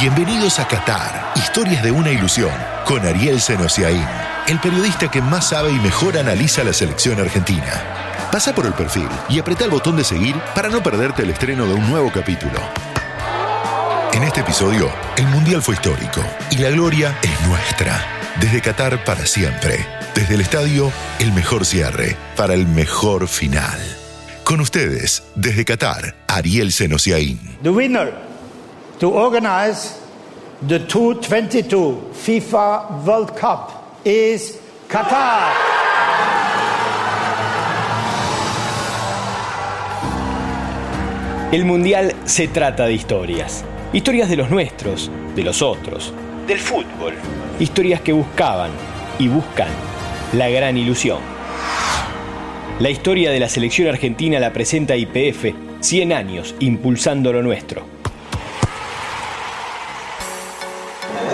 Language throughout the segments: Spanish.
Bienvenidos a Qatar, historias de una ilusión, con Ariel Senosiaín, el periodista que más sabe y mejor analiza la selección argentina. Pasa por el perfil y apreta el botón de seguir para no perderte el estreno de un nuevo capítulo. En este episodio, el Mundial fue histórico y la gloria es nuestra. Desde Qatar para siempre. Desde el estadio, el mejor cierre para el mejor final. Con ustedes, desde Qatar, Ariel Senosiaín. The winner to organize the 2022 FIFA World Cup is Qatar. El Mundial se trata de historias. Historias de los nuestros, de los otros, del fútbol. Historias que buscaban y buscan la gran ilusión. La historia de la selección argentina la presenta IPF, 100 años impulsando lo nuestro.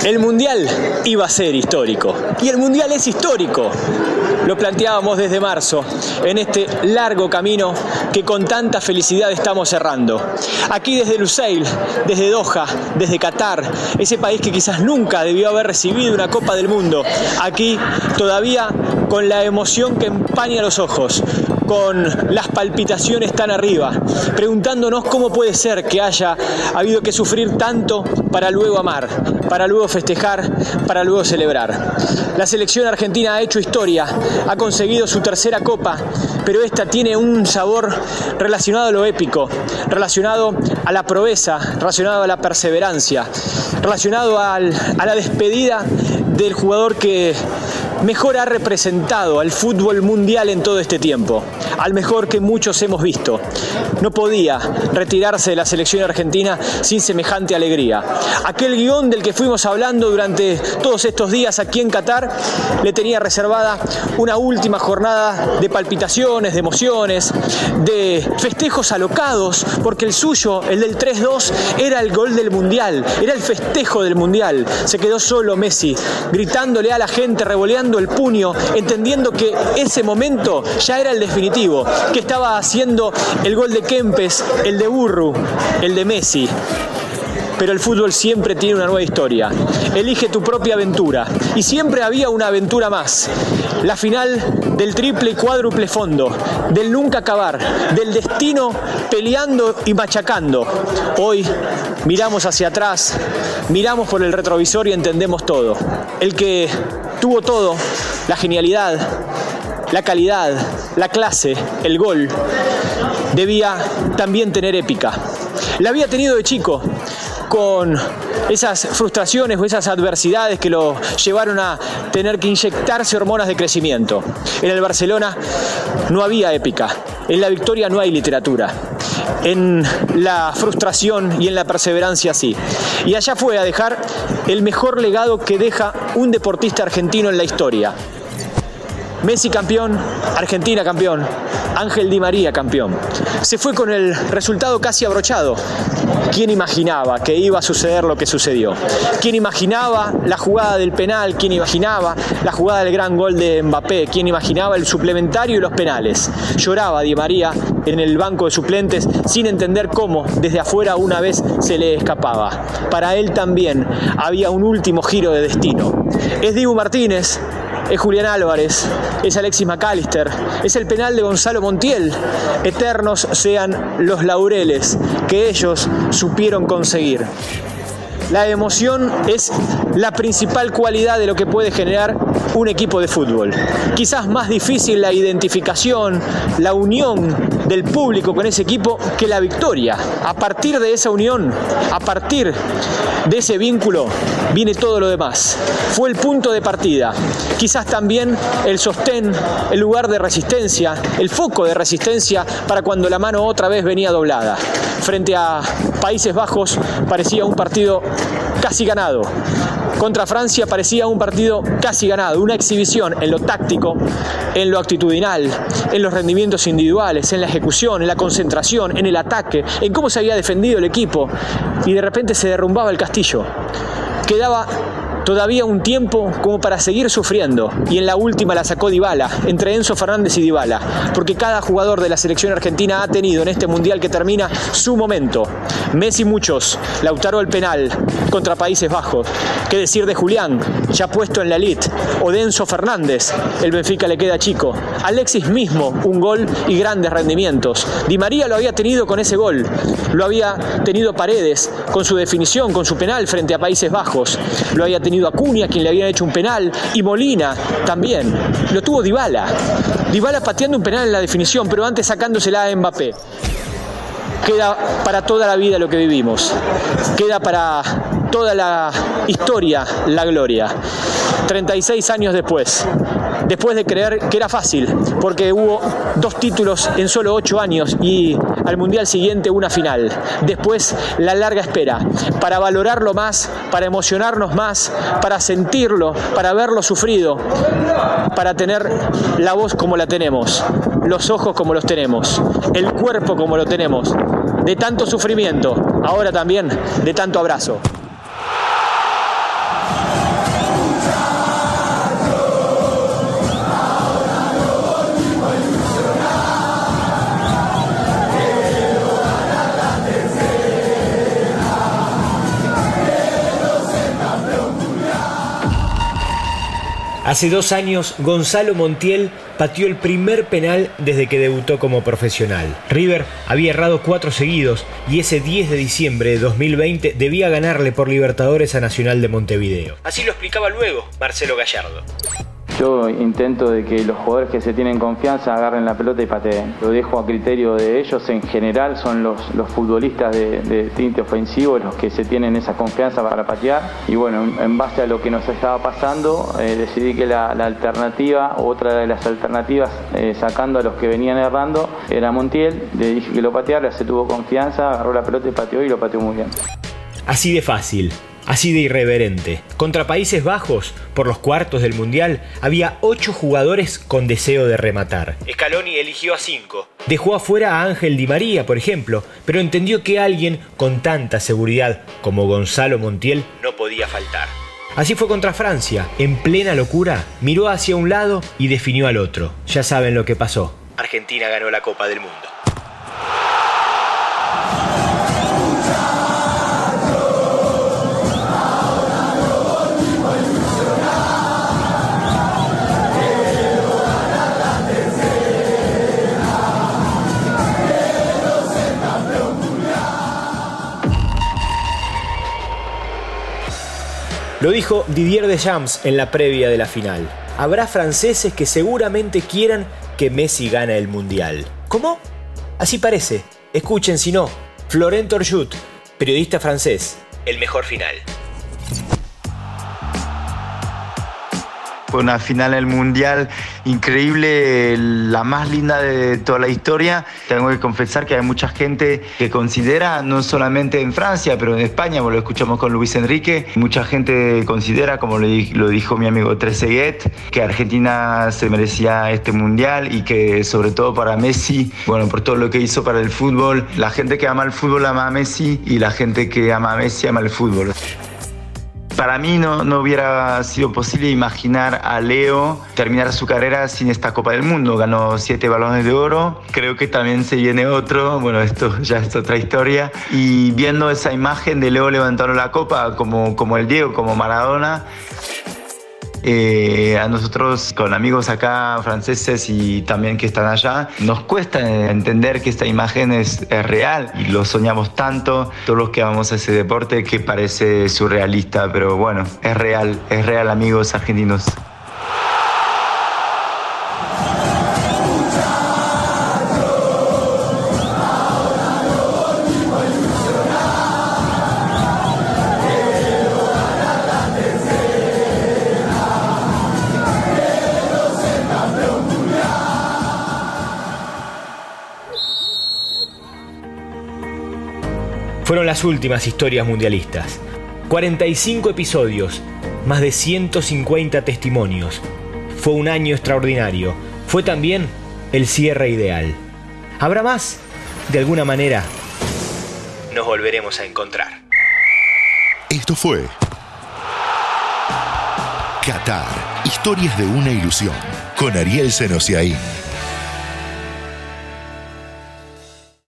El Mundial iba a ser histórico. Y el Mundial es histórico. Lo planteábamos desde marzo, en este largo camino que con tanta felicidad estamos cerrando. Aquí desde Lusail, desde Doha, desde Qatar, ese país que quizás nunca debió haber recibido una Copa del Mundo. Aquí todavía con la emoción que empaña los ojos, con las palpitaciones tan arriba, preguntándonos cómo puede ser que haya habido que sufrir tanto para luego amar, para luego festejar, para luego celebrar. La selección argentina ha hecho historia, ha conseguido su tercera copa, pero esta tiene un sabor relacionado a lo épico, relacionado a la proeza, relacionado a la perseverancia, relacionado a la despedida del jugador que mejor ha representado al fútbol mundial en todo este tiempo, al mejor que muchos hemos visto. No podía retirarse de la selección argentina sin semejante alegría. Aquel guion del que fuimos hablando durante todos estos días aquí en Qatar le tenía reservada una última jornada de palpitaciones, de emociones, de festejos alocados, porque el suyo, el del 3-2, era el gol del mundial, era el festejo del mundial. Se quedó solo Messi, gritándole a la gente, revoleando el puño, entendiendo que ese momento ya era el definitivo, que estaba haciendo el gol de Kempes, el de Burru, el de Messi pero el fútbol siempre tiene una nueva historia. Elige tu propia aventura. Y siempre había una aventura más. La final del triple y cuádruple fondo, del nunca acabar, del destino peleando y machacando. Hoy miramos hacia atrás, miramos por el retrovisor y entendemos todo. El que tuvo todo, la genialidad, la calidad, la clase, el gol, debía también tener épica. La había tenido de chico, con esas frustraciones o esas adversidades que lo llevaron a tener que inyectarse hormonas de crecimiento. En el Barcelona no había épica, en la victoria no hay literatura, en la frustración y en la perseverancia sí. Y allá fue a dejar el mejor legado que deja un deportista argentino en la historia. Messi campeón, Argentina campeón, Ángel Di María campeón. Se fue con el resultado casi abrochado. ¿Quién imaginaba que iba a suceder lo que sucedió? ¿Quién imaginaba la jugada del penal? ¿Quién imaginaba la jugada del gran gol de Mbappé? ¿Quién imaginaba el suplementario y los penales? Lloraba Di María en el banco de suplentes sin entender cómo desde afuera una vez se le escapaba. Para él también había un último giro de destino. Es Dibu Martínez, es Julián Álvarez, es Alexis McAllister, es el penal de Gonzalo Montiel. Eternos sean los laureles que ellos supieron conseguir. La emoción es la principal cualidad de lo que puede generar un equipo de fútbol. Quizás más difícil la identificación, la unión del público con ese equipo que la victoria. A partir de esa unión, a partir de ese vínculo, viene todo lo demás. Fue el punto de partida. Quizás también el sostén, el lugar de resistencia, el foco de resistencia para cuando la mano otra vez venía doblada. Frente a Países Bajos parecía un partido casi ganado. Contra Francia parecía un partido casi ganado, una exhibición en lo táctico, en lo actitudinal, en los rendimientos individuales, en la ejecución, en la concentración, en el ataque, en cómo se había defendido el equipo y de repente se derrumbaba el castillo. Quedaba todavía un tiempo como para seguir sufriendo. Y en la última la sacó Dybala, entre Enzo Fernández y Dybala. Porque cada jugador de la selección argentina ha tenido en este mundial que termina su momento. Messi muchos, Lautaro el penal contra Países Bajos. ¿Qué decir de Julián, ya puesto en la elite? O de Enzo Fernández, el Benfica le queda chico. Alexis mismo, un gol y grandes rendimientos. Di María lo había tenido con ese gol. Lo había tenido Paredes con su definición, con su penal frente a Países Bajos. Lo había tenido Acuña, quien le había hecho un penal, y Molina también. Lo tuvo Dybala. Dybala pateando un penal en la definición, pero antes sacándosela a Mbappé. Queda para toda la vida lo que vivimos. Queda para toda la historia la gloria. 36 años después, después de creer que era fácil, porque hubo dos títulos en solo ocho años y al Mundial siguiente una final. Después la larga espera, para valorarlo más, para emocionarnos más, para sentirlo, para verlo sufrido, para tener la voz como la tenemos, los ojos como los tenemos, el cuerpo como lo tenemos, de tanto sufrimiento, ahora también de tanto abrazo. Hace dos años, Gonzalo Montiel pateó el primer penal desde que debutó como profesional. River había errado cuatro seguidos y ese 10 de diciembre de 2020 debía ganarle por Libertadores a Nacional de Montevideo. Así lo explicaba luego Marcelo Gallardo. Yo intento de que los jugadores que se tienen confianza agarren la pelota y pateen. Lo dejo a criterio de ellos. En general son los, los futbolistas de, tinte ofensivo los que se tienen esa confianza para patear. Y bueno, en, base a lo que nos estaba pasando, eh, decidí que la, alternativa, otra de las alternativas, eh, sacando a los que venían errando, era Montiel. Le dije que lo pateara, se tuvo confianza, agarró la pelota y pateó y lo pateó muy bien. Así de fácil así de irreverente. Contra Países Bajos, por los cuartos del Mundial, había ocho jugadores con deseo de rematar. Scaloni eligió a cinco. Dejó afuera a Ángel Di María, por ejemplo, pero entendió que alguien con tanta seguridad como Gonzalo Montiel no podía faltar. Así fue contra Francia, en plena locura, miró hacia un lado y definió al otro. Ya saben lo que pasó. Argentina ganó la Copa del Mundo. Lo dijo Didier Deschamps en la previa de la final. Habrá franceses que seguramente quieran que Messi gane el Mundial. ¿Cómo? Así parece. Escuchen si no. Florent Orjut, periodista francés. El mejor final. Fue una final del Mundial increíble, la más linda de toda la historia. Tengo que confesar que hay mucha gente que considera, no solamente en Francia, pero en España, lo escuchamos con Luis Enrique, mucha gente considera, como lo dijo mi amigo Trezeguet, que Argentina se merecía este Mundial y que sobre todo para Messi, bueno, por todo lo que hizo para el fútbol, la gente que ama el fútbol ama a Messi y la gente que ama a Messi ama el fútbol para mí no, no hubiera sido posible imaginar a Leo terminar su carrera sin esta Copa del Mundo. Ganó siete balones de oro, creo que también se viene otro, bueno, esto ya es otra historia. Y viendo esa imagen de Leo levantando la copa como, como el Diego, como Maradona, eh, a nosotros con amigos acá franceses y también que están allá, nos cuesta entender que esta imagen es, real y lo soñamos tanto, todos los que vamos a ese deporte que parece surrealista, pero bueno, es real, es real amigos argentinos. Fueron las últimas historias mundialistas. 45 episodios, más de 150 testimonios. Fue un año extraordinario. Fue también el cierre ideal. ¿Habrá más? De alguna manera, nos volveremos a encontrar. Esto fue Qatar. Historias de una ilusión. Con Ariel Senosiaín.